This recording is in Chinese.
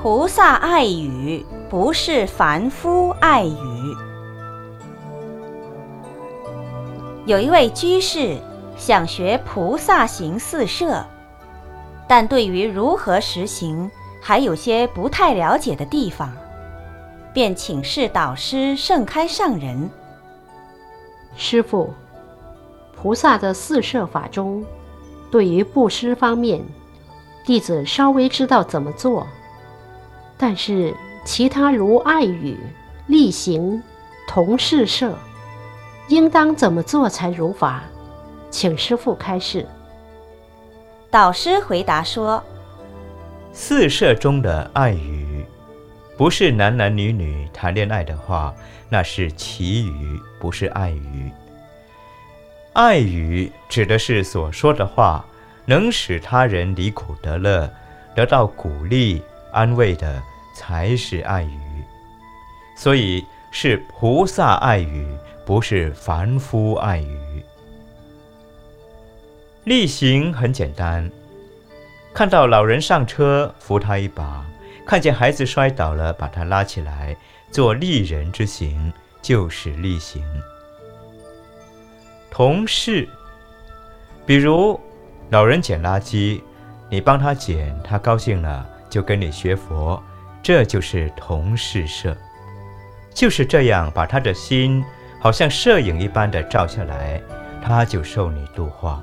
菩萨爱语，不是凡夫爱语。有一位居士想学菩萨行四摄，但对于如何实行还有些不太了解的地方，便请示导师盛开上人。师父，菩萨的四摄法中，对于布施方面，弟子稍微知道怎么做，但是其他如爱语、力行、同事摄。应当怎么做才如法？请师父开示。导师回答说：“四摄中的爱语，不是男男女女谈恋爱的话，那是奇语，不是爱语。爱语指的是所说的话能使他人离苦得乐，得到鼓励安慰的，才是爱语。所以是菩萨爱语。”不是凡夫爱语，例行很简单。看到老人上车，扶他一把；看见孩子摔倒了，把他拉起来，做利人之行，就是例行。同事，比如老人捡垃圾，你帮他捡，他高兴了，就跟你学佛，这就是同事摄。就是这样，把他的心。好像摄影一般的照下来，他就受你度化。